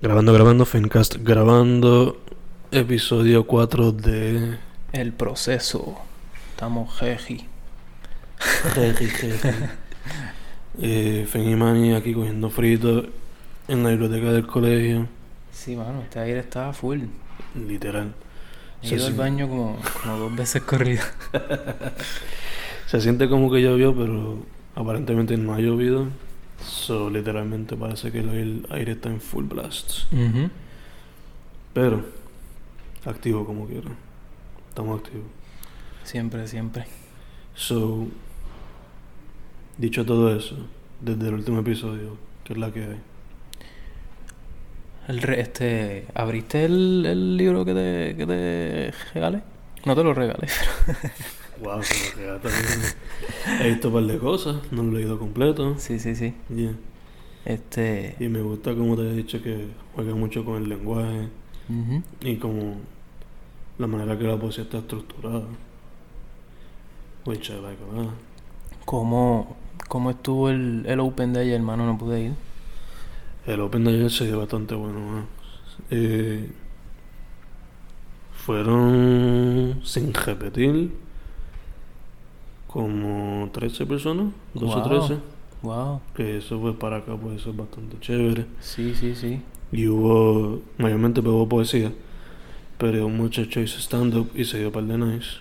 Grabando, grabando, Fencast grabando episodio 4 de... El proceso. Estamos jeji. Jeji, jeji. eh, Fen y Manny aquí cogiendo frito en la biblioteca del colegio. Sí, mano, este aire estaba full. Literal. He Se ido al siente- baño como, como dos veces corrida. Se siente como que llovió, pero aparentemente no ha llovido. So, literalmente parece que el aire está en full blast. Pero, activo como quiera. Estamos activos. Siempre, siempre. So, dicho todo eso, desde el último episodio, que es la que hay. El re- este, ¿Abriste el, el libro que te, que te regalé? No te lo regalé, pero... Wow, se me. He visto un par de cosas, no lo he leído completo. Sí, sí, sí. Yeah. Este... Y me gusta como te he dicho que juega mucho con el lenguaje y como la manera que la poesía está estructurada. Which I like a lot. ¿Cómo, ¿Cómo estuvo el, el Open de ayer, hermano? No pude ir. El Open de ayer se dio bastante bueno. ¿no? Eh, fueron, sin repetir, como 13 personas, 12 o Wow. 13. Wow. Que eso pues para acá pues eso es bastante chévere. Sí, sí, sí. Y hubo, mayormente hubo poesía, pero un muchacho hizo stand-up y se dio par de nice.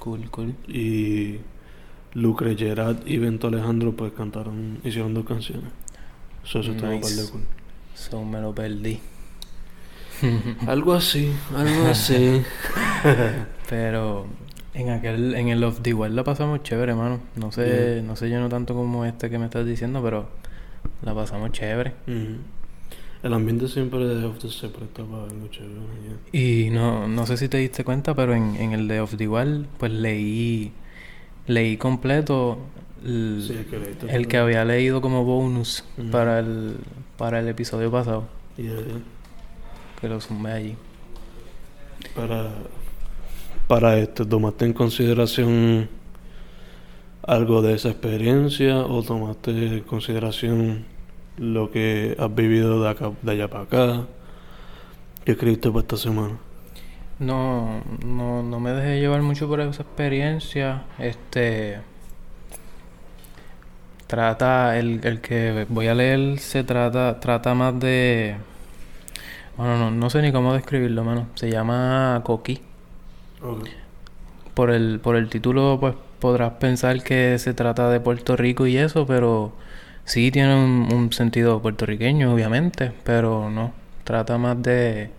Cool, cool. Y Lucre Gerard y Bento Alejandro pues cantaron, hicieron dos canciones. Eso, eso estuvo par Nice. de cool. So me lo perdí. Algo así, algo así. Pero en aquel, en el Off the Wild la pasamos chévere, hermano. No sé, no sé yo no tanto como este que me estás diciendo, pero la pasamos chévere. El ambiente siempre de Off the se presta para algo chévere. Y no, no sé si te diste cuenta, pero en, en el de Off the Wild, pues leí, leí completo el, Sí, que el que había leído como bonus para el, para el episodio pasado, Yeah, yeah. que lo sumé allí. Para, para esto, ¿tomaste en consideración algo de esa experiencia o tomaste en consideración lo que has vivido de, acá, de allá para acá? ¿Qué escribiste para esta semana? No, no, no me dejé llevar mucho por esa experiencia. Este trata, el, el que voy a leer se trata, trata más de bueno no, no sé ni cómo describirlo. Se llama Coqui. Por el, por el título, pues podrás pensar que se trata de Puerto Rico y eso, pero sí tiene un, un sentido puertorriqueño, obviamente, pero no. Trata más de.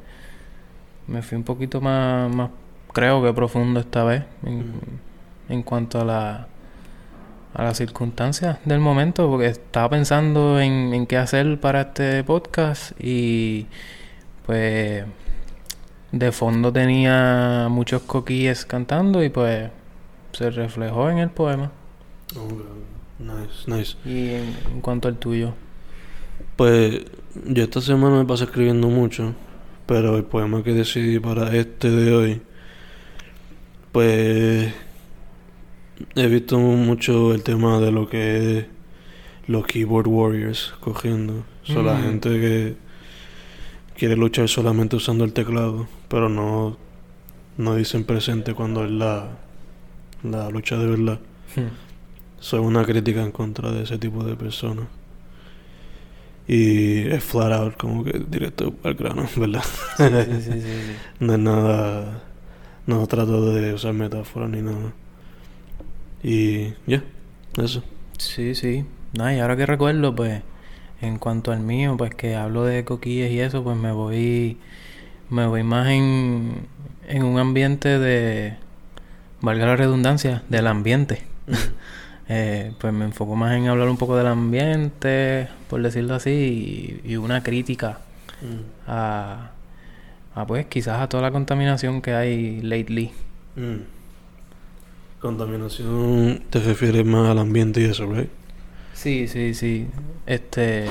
Me fui un poquito más, más creo que profundo esta vez, en, en cuanto a la a las circunstancias del momento, porque estaba pensando en, en qué hacer para este podcast y pues de fondo tenía muchos coquilles cantando y pues se reflejó en el poema. Ok. Nice, nice. Y en, en cuanto al tuyo. Pues yo esta semana me pasé escribiendo mucho, pero el poema que decidí para este de hoy, pues he visto mucho el tema de lo que es los keyboard warriors cogiendo. Son la Mm. gente que quiere luchar solamente usando el teclado, pero no, no dicen presente cuando es la, la lucha de verdad. Soy una crítica en contra de ese tipo de personas. Y es flat out, como que directo al grano, ¿verdad? Sí, sí. No es nada. No trato de usar metáforas ni nada. Y ya, eso. Sí, sí. Nada, y ahora que recuerdo, pues, en cuanto al mío, pues que hablo de coquillas y eso, pues me voy, me voy más en, en un ambiente de, valga la redundancia, del ambiente. Eh, pues me enfoco más en hablar un poco del ambiente, por decirlo así, y, y una crítica Mm. a, a, pues, quizás a toda la contaminación que hay lately. Mm. Contaminación te refieres más al ambiente y eso, ¿right? Sí, sí, sí. Este,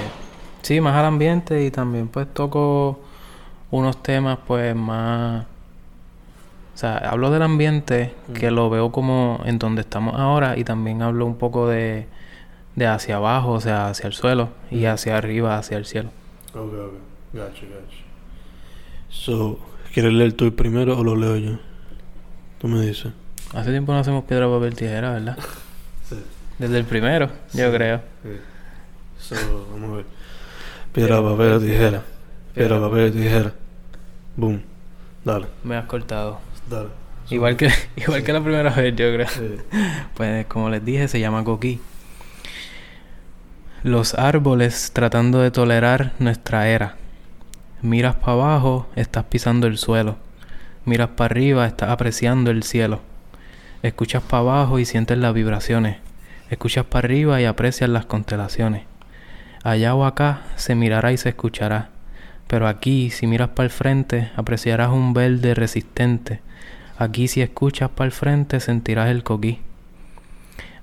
sí, más al ambiente y también pues toco unos temas pues más... O sea, hablo del ambiente que Mm. lo veo como en donde estamos ahora y también hablo un poco de, de hacia abajo, o sea, hacia el suelo y Mm. hacia arriba, hacia el cielo. Ok, ok. Gacho, gacho. So, ¿quieres leer tú el primero o lo leo yo? Tú me dices. Hace tiempo no hacemos piedra, papel, tijera, ¿verdad? Desde el primero, yo Sí. creo. So, vamos a ver. Piedra, papel, tijera. Piedra, papel, tijera. Boom. Dale, Me has cortado. dale. Igual que, igual que la primera vez, yo creo. Pues como les dije, se llama coquí. Los árboles tratando de tolerar nuestra era. Miras para abajo, estás pisando el suelo. Miras para arriba, estás apreciando el cielo. Escuchas para abajo y sientes las vibraciones. Escuchas para arriba y aprecias las constelaciones. Allá o acá se mirará y se escuchará. Pero aquí, si miras para el frente, apreciarás un verde resistente. Aquí, si escuchas para el frente, sentirás el coquí.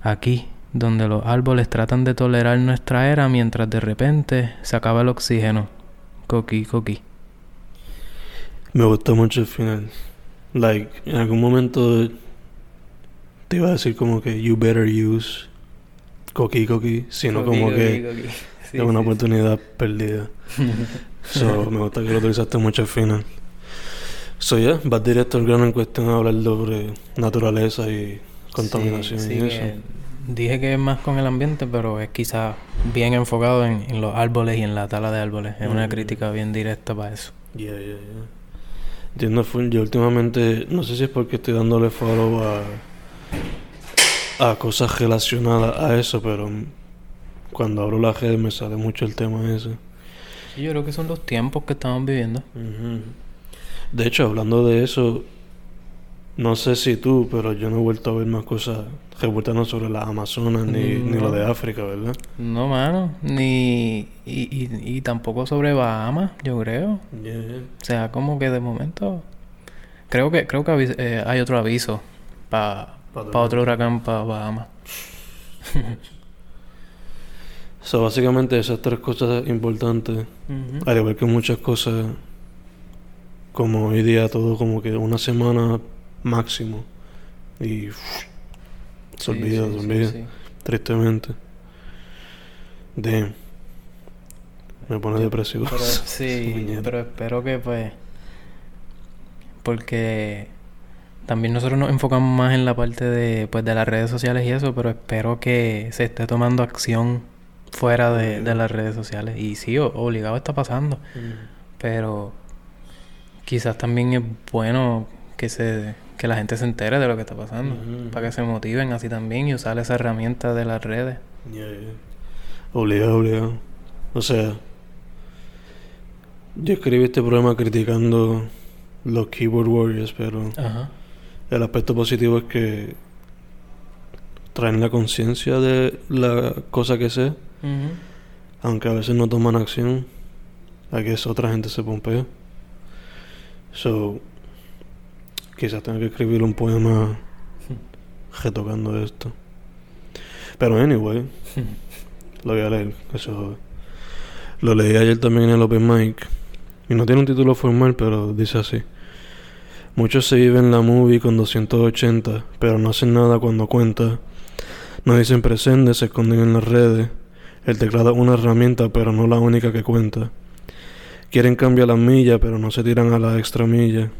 Aquí, donde los árboles tratan de tolerar nuestra era mientras de repente se acaba el oxígeno. Coquí, coquí. Me gustó mucho el final. Like, en algún momento te iba a decir como que you better use coqui coqui, sino como que es una oportunidad perdida. So, me gusta que lo utilizaste mucho al final. So, ya, vas directo al grano en cuestión a hablar sobre naturaleza y contaminación Sí, y eso. que dije que es más con el ambiente, pero es quizás bien enfocado en, en los árboles y en la tala de árboles. Es una Mm. crítica bien directa para eso. Yeah, yeah, yeah. Full. Yo últimamente, no sé si es porque estoy dándole follow a, a cosas relacionadas a eso, pero cuando abro la red me sale mucho el tema ese. Sí, yo creo que son los tiempos que estamos viviendo. De hecho, hablando de eso, no sé si tú, pero yo no he vuelto a ver más cosas reportando sobre las Amazonas ni, ni lo de África, ¿verdad? No, mano. Ni. Y, y, y tampoco sobre Bahamas, yo creo. Yeah. O sea, como que de momento. Creo que, creo que eh, hay otro aviso para Pa' otro huracán para Bahamas. So, básicamente esas tres cosas importantes Al igual que muchas cosas, como hoy día todo como que una semana máximo. Y uff, se olvida, se olvida, tristemente. Damn. Me pone Yo- depresivo. Pero, sí, pero espero que pues... Porque también nosotros nos enfocamos más en la parte de, pues, de las redes sociales y eso, pero espero que se esté tomando acción fuera de, de las redes sociales. Y sí, obligado está pasando. Pero quizás también es bueno que se que la gente se entere de lo que está pasando. Para que se motiven así también y usar esa herramienta de las redes. Yeah, yeah. Obligado, obligado. O sea, yo escribí este programa criticando los keyboard warriors, pero Ajá. El aspecto positivo es que traen la conciencia de la cosa que sé, aunque a veces no toman acción, a que otra gente se pompea. So, quizás tenga que escribir un poema retocando esto. Pero anyway, lo voy a leer, eso lo leí ayer también en el Open Mic. Y no tiene un título formal, pero dice así. Muchos se viven la movie con 280, pero no hacen nada cuando cuenta. No dicen presente, se esconden en las redes. El teclado es una herramienta, pero no la única que cuenta. Quieren cambiar las millas, pero no se tiran a la extra milla.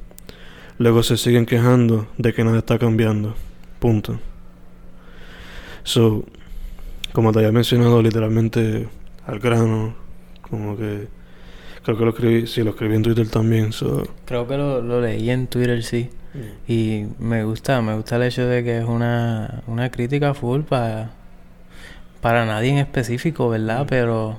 Luego se siguen quejando de que nada está cambiando. Punto. So, como te había mencionado, literalmente al grano, como que creo que lo escribí, sí, lo escribí en Twitter también. So, Creo que lo, lo leí en Twitter, sí. Y me gusta, me gusta el hecho de que es una, una crítica full para para nadie en específico, ¿verdad? Mm. Pero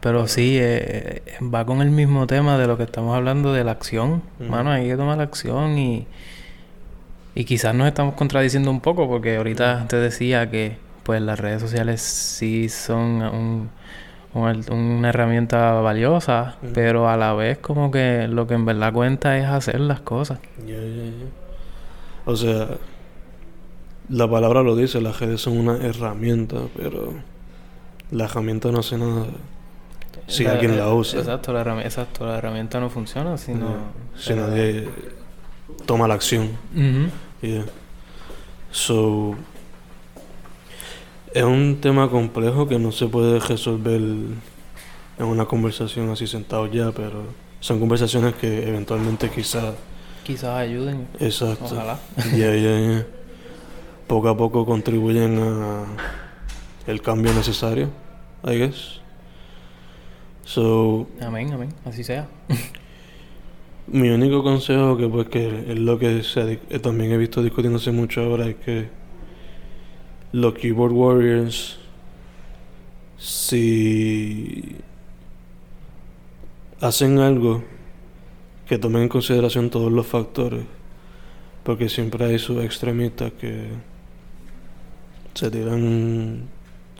pero sí, eh, eh, va con el mismo tema de lo que estamos hablando de la acción. Mm. Mano, hay que tomar la acción y y quizás nos estamos contradiciendo un poco porque ahorita te decía que pues las redes sociales sí son un- una herramienta valiosa, pero a la vez como que lo que en verdad cuenta es hacer las cosas. Ya, ya, ya. O sea, la palabra lo dice, las redes son una herramienta, pero la herramienta no hace nada si La- alguien la usa. Exacto, la herramienta, exacto, la herramienta no funciona si no... Si nadie toma la acción. Ujú. Yeah. So, es un tema complejo que no se puede resolver en una conversación así sentados ya, pero son conversaciones que eventualmente quizás... Quizás ayuden. Exacto. Ojalá. Ya, ya, ya. Poco a poco contribuyen a el cambio necesario, I guess. So, Amén, amén. Así sea. mi único consejo que pues que es lo que se, eh, también he visto discutiéndose mucho ahora es que los keyboard warriors si hacen algo que tomen en consideración todos los factores porque siempre hay sus extremistas que se tiran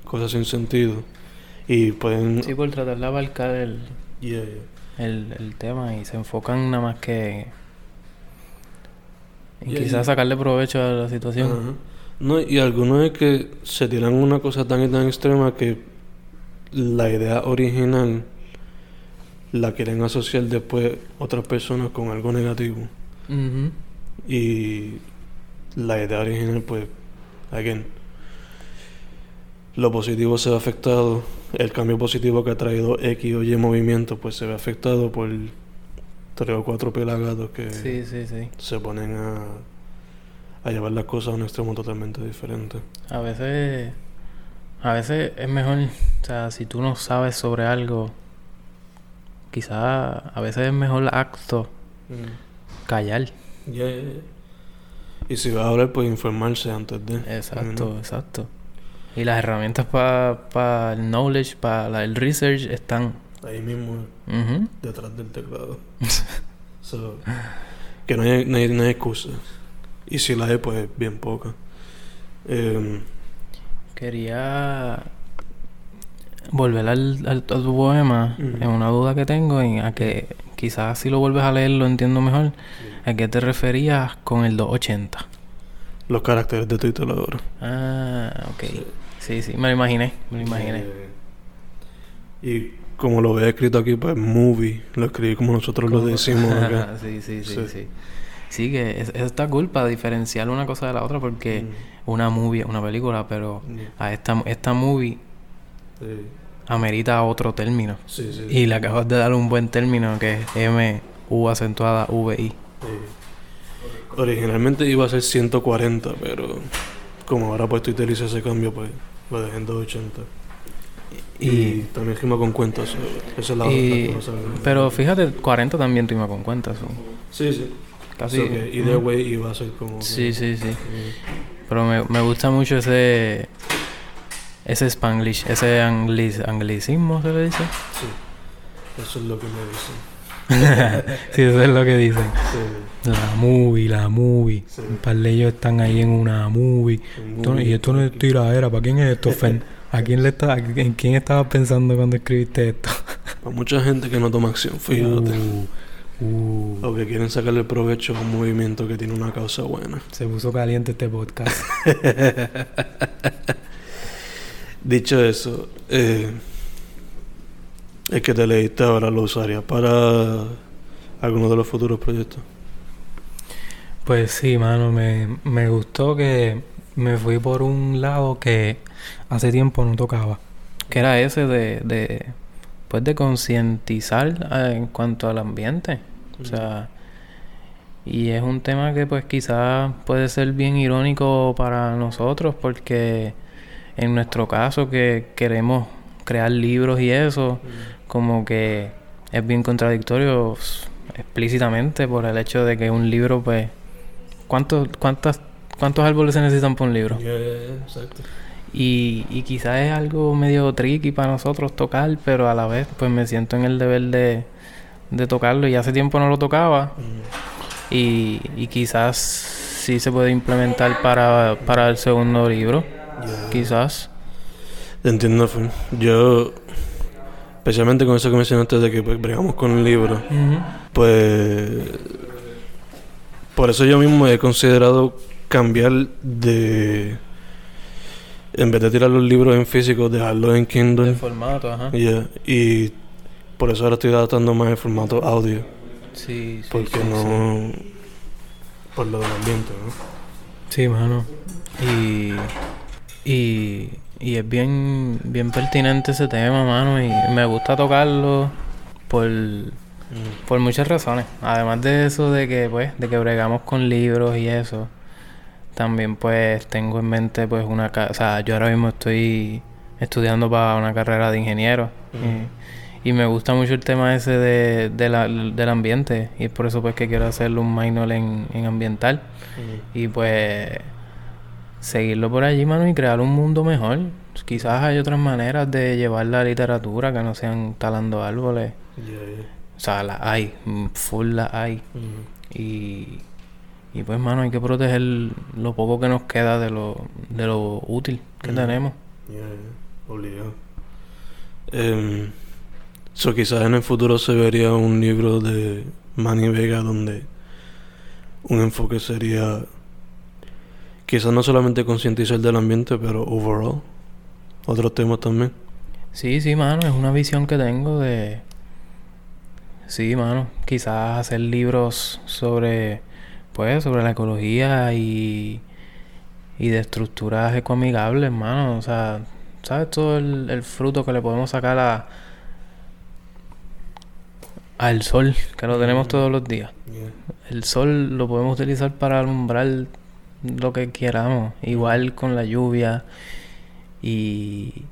cosas sin sentido y pueden Sí, por tratar de abarcar el, Yeah, yeah. el, el tema y se enfocan nada más que Y- quizás sacarle provecho a la situación. No, y algunos es que se tiran una cosa tan y tan extrema que la idea original la quieren asociar después otras personas con algo negativo. Y la idea original, pues, again, lo positivo se ve afectado, el cambio positivo que ha traído X o Y movimiento, pues se ve afectado por tres o cuatro pelagatos que Sí, sí, sí. se ponen a, a llevar las cosas a un extremo totalmente diferente. A veces, a veces es mejor, o sea, si tú no sabes sobre algo, quizás a veces es mejor acto callar. Ya, ya. Y si vas a hablar, pues informarse antes de. Exacto, exacto. Y las herramientas para el knowledge, para el research están. Ahí mismo, detrás del teclado. So, que no hay, no, hay, no hay excusa. Y si la hay, pues bien poca. Em, Quería volver al, al- a tu poema en una duda que tengo, en a que quizás si lo vuelves a leer lo entiendo mejor. ¿A qué te referías con el 280? los caracteres de Twitter ahora. Ah, ok. Sí, sí, me lo imaginé, me lo imaginé. Eh, y como lo veo escrito aquí, pues movie. Lo escribí como nosotros lo decimos acá. sí, sí, sí, Sí. sí. Sí, que es, está cool para diferenciar una cosa de la otra porque Mm. una movie es una película, pero Yeah. a esta, esta movie Sí, amerita otro término. sí, sí. Y le acabas de dar un buen término que es M, U acentuada, V, I. Sí. Originalmente iba a ser 140, pero como ahora pues Twitter hizo ese cambio, pues lo dejé en 280. Y, Y, también rima con cuentas. esa es la y- pero fíjate, 40 también rima con cuentas. Sí, sí. Casi. So que either Ujú. way iba a ser como. que- Sí, sí, sí. Mm, Pero me, me gusta mucho ese ese spanglish, ese anglis, anglicismo se le dice. Sí. Eso es lo que me dicen. sí, eso es lo que dicen. Sí. La movie, la movie. Sí. Un par de ellos están ahí en una movie. Un y esto no es tiradera. ¿Para quién es esto, Fen? ¿A quién le está, ¿En quién estabas pensando cuando escribiste esto? Para mucha gente que no toma acción, fíjate. Uh, uh. O que quieren sacarle provecho a un movimiento que tiene una causa buena. Se puso caliente este podcast. Dicho eso, eh, el que te leíste ahora lo usarías para alguno de los futuros proyectos. Pues sí, mano, me, me gustó que me fui por un lado que hace tiempo no tocaba. Que era ese de, de pues de concientizar eh, en cuanto al ambiente. O sea, y es un tema que pues quizás puede ser bien irónico para nosotros porque en nuestro caso que queremos crear libros y eso, como que es bien contradictorio explícitamente por el hecho de que un libro pues ¿cuántos cuántas cuántos árboles se necesitan para un libro? exacto. Y, y quizás es algo medio tricky para nosotros tocar, pero a la vez pues me siento en el deber de, de tocarlo. Y hace tiempo no lo tocaba. Y, y quizás sí se puede implementar para, para el segundo libro, quizás. Entiendo. Yo, especialmente con eso que mencionaste de que pues, bregamos con el libro, pues por eso yo mismo he considerado cambiar de en vez de tirar los libros en físico dejarlos en Kindle El formato, ajá. Yeah, y por eso ahora estoy adaptando más el formato audio Sí, sí, porque sí, sí. no por lo del ambiente ¿no? Sí, mano. Y, y, Y es bien, bien pertinente ese tema, mano. Y me gusta tocarlo por, por muchas razones. Además de eso de que, pues, de que bregamos con libros y eso. También, pues, tengo en mente, pues, una... O sea, yo ahora mismo estoy estudiando para una carrera de ingeniero. y, me gusta mucho el tema ese de, del ambiente. Y es por eso, pues, que quiero hacerle un minor en, en ambiental. Y, pues seguirlo por allí, mano, y crear un mundo mejor. Quizás hay otras maneras de llevar la literatura que no sean talando árboles. O sea, la hay, mm, full la hay. Y, y pues, mano, hay que proteger lo poco que nos queda de lo, de lo útil que tenemos. Obligado. Eh, so quizás en el futuro se vería un libro de Manny Vega donde un enfoque sería quizás no solamente concientizar del ambiente, pero overall, otros temas también. Sí, sí, mano, es una visión que tengo de... Sí, mano, quizás hacer libros sobre, pues, sobre la ecología y, y de estructuras ecoamigables, mano, o sea, ¿sabes? Todo el, fruto que le podemos sacar a, al sol, que lo tenemos todos los días. El sol lo podemos utilizar para alumbrar lo que queramos. Igual con la lluvia y,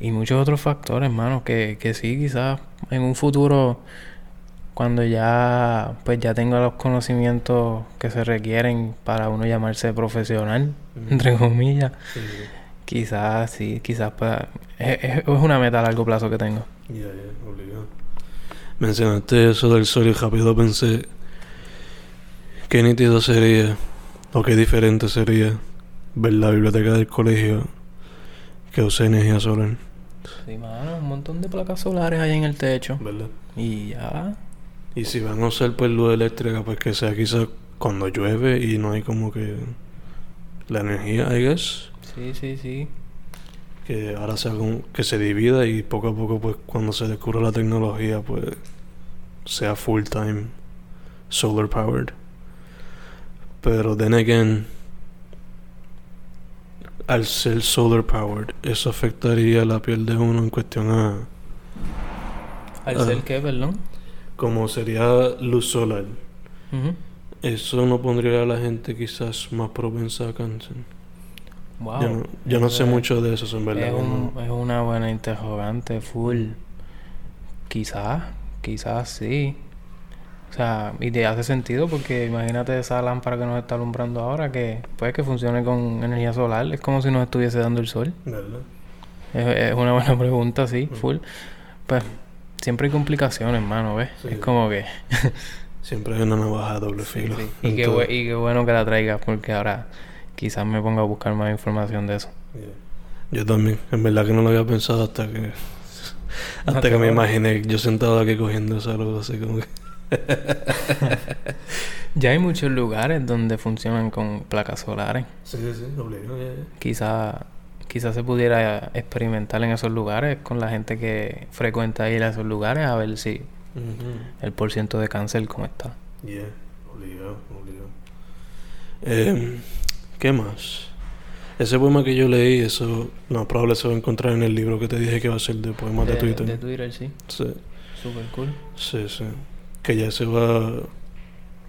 y muchos otros factores, hermano, que, que sí, quizás en un futuro, cuando ya pues ya tenga los conocimientos que se requieren para uno llamarse profesional, entre comillas, quizás sí, quizás pueda... Es, una meta a largo plazo que tengo. Mencionaste eso del sol y rápido pensé qué nítido sería o qué diferente sería ver la biblioteca del colegio que use energía solar. Sí, mano, un montón de placas solares hay en el techo. ¿Verdad? Y ya. Y si van a usar pues luz eléctrica, pues que sea quizás cuando llueve y no hay como que la energía, I guess. Sí, sí, sí. Que ahora sea como que se divida y poco a poco pues cuando se descubra la tecnología pues sea full time solar powered. Pero then again, al ser solar powered, eso afectaría la piel de uno en cuestión a. ¿Al ser qué, perdón? Como sería luz solar. Eso no pondría a la gente quizás más propensa a cáncer. Wow. Yo no, sé mucho de eso, en verdad. Es, es una buena interrogante, full. Quizás, quizás sí. O sea, y te hace sentido porque imagínate esa lámpara que nos está alumbrando ahora que puede que funcione con energía solar. Es como si nos estuviese dando el sol. ¿Verdad? Es, una buena pregunta, sí, full. Pues siempre hay complicaciones, hermano, ¿ves? Es como que... siempre hay una navaja de doble filo. Y, qué y qué bueno que la traigas porque ahora quizás me ponga a buscar más información de eso. Yo también. En verdad que no lo había pensado hasta que... hasta que me imaginé yo sentado aquí cogiendo esa luz así como que ya hay muchos lugares donde funcionan con placas solares. Sí, sí, Quizá, quizá se pudiera experimentar en esos lugares con la gente que frecuenta ir a esos lugares a ver si el porciento de cáncer cómo está. Yeah, obligado, obligado. Eh, ¿Qué más? Ese poema que yo leí, eso no probable se va a encontrar en el libro que te dije que va a ser de poemas de, Twitter. De Twitter, sí. Sí. Super cool. Sí, sí que ya se va,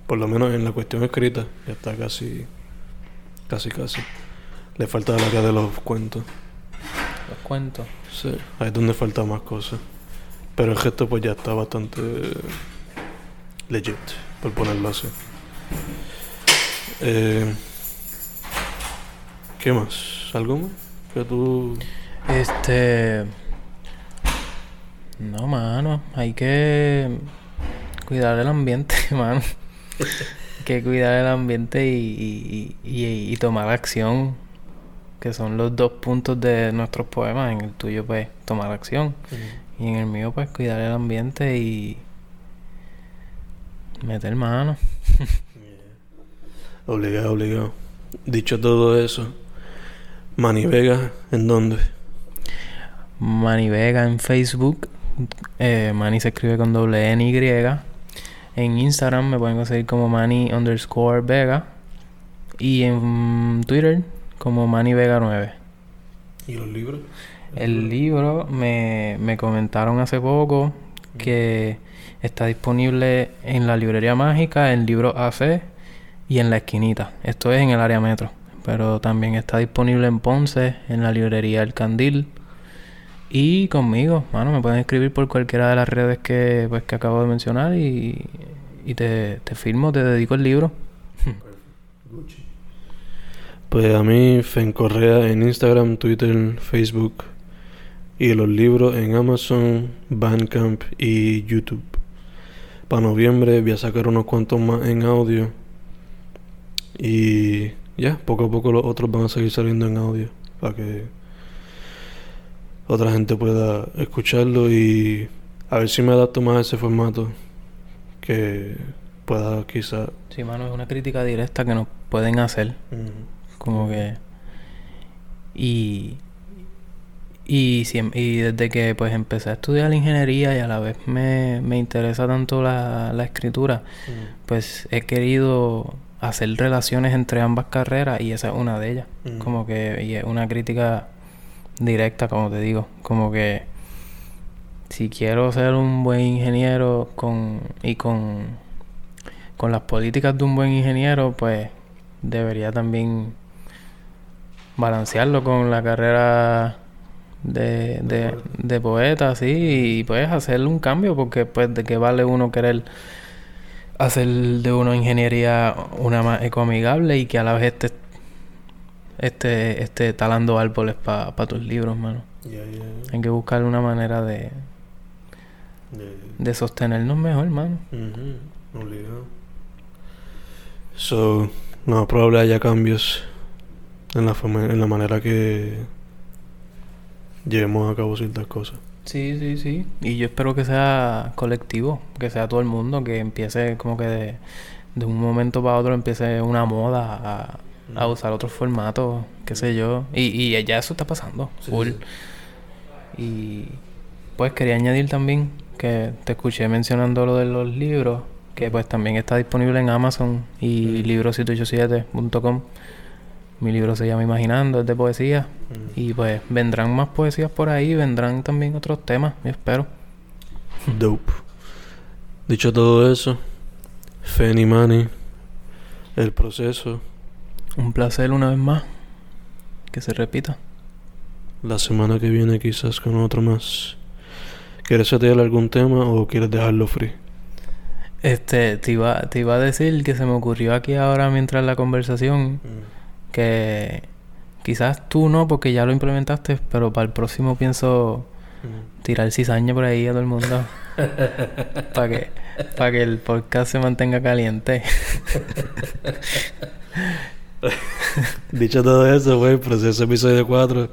por lo menos en la cuestión escrita, ya está casi, casi, casi. Le falta la área de los cuentos. Los cuentos. Sí, ahí es donde falta más cosas. Pero el gesto pues ya está bastante legit, por ponerlo así. Eh, ¿Qué más? ¿Algo más? Que tú... Este... No, mano. Hay que cuidar el ambiente, mano. que cuidar el ambiente y, y, y, tomar acción, que son los dos puntos de nuestros poemas. En el tuyo, pues, tomar acción. Y en el mío, pues, cuidar el ambiente y meter mano. Obligado, obligado. Dicho todo eso, Mani Vega, ¿en dónde? Mani Vega en Facebook. Eh, Mani se escribe con doble N Y. En Instagram me pueden conseguir como Manny underscore Vega. Y en Twitter como Manny Vega 9. ¿Y los libros? El libro me, me comentaron hace poco que está disponible en la librería mágica, en libro AC y en la esquinita. Esto es en el área metro. Pero también está disponible en Ponce, en la librería El Candil. Y conmigo, mano, me pueden escribir por cualquiera de las redes que, pues, que acabo de mencionar y, y te, te firmo, te dedico el libro. Pues a mí, Fen Correa en Instagram, Twitter, Facebook y los libros en Amazon, Bandcamp y YouTube. Para noviembre voy a sacar unos cuantos más en audio. Y ya, poco a poco los otros van a seguir saliendo en audio. Para que otra gente pueda escucharlo y a ver si me adapto más a ese formato. Que pueda quizá... Sí, mano, es una crítica directa que nos pueden hacer. Como que... Y... Y, y desde que pues empecé a estudiar ingeniería y a la vez me, me interesa tanto la, la escritura, pues he querido hacer relaciones entre ambas carreras y esa es una de ellas. Mm. Como que y es una crítica directa, como te digo. Como que si quiero ser un buen ingeniero con y con, con las políticas de un buen ingeniero, pues debería también balancearlo con la carrera de, de, de poeta, sí, y pues hacerle un cambio, porque pues de qué vale uno querer hacer de una ingeniería una más ecoamigable y que a la vez esté, esté, esté talando árboles para tus libros, mano. Hay que buscar una manera de, de- sostenernos mejor, mano. Obligado. So, más probable haya cambios en la forma, en la manera que llevemos a cabo ciertas cosas. Sí, sí, sí. Y yo espero que sea colectivo, que sea todo el mundo, que empiece como que de, de un momento para otro empiece una moda a, a usar otros formatos, qué sé yo. Y, y ya eso está pasando. Sí, full. sí. Y pues quería añadir también que te escuché mencionando lo de los libros, que pues también está disponible en Amazon y Mm. libro787.com. Mi libro se llama Imaginando, es de poesía. Mm. Y pues vendrán más poesías por ahí, vendrán también otros temas, yo espero. Dope. Dicho todo eso, Fenny Money, el proceso, Un placer una vez más. Que se repita. la semana que viene quizás con otro más. ¿Quieres setear algún tema o quieres dejarlo free? Este, te iba, te iba a decir que se me ocurrió aquí ahora mientras la conversación que quizás tú no porque ya lo implementaste, pero para el próximo pienso tirar cizaña por ahí a todo el mundo. para que, para que el podcast se mantenga caliente. Dicho todo eso, güey, proceso episodio 4.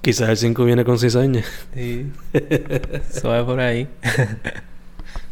Quizás el 5 viene con cizaña. Sí. Suave por ahí.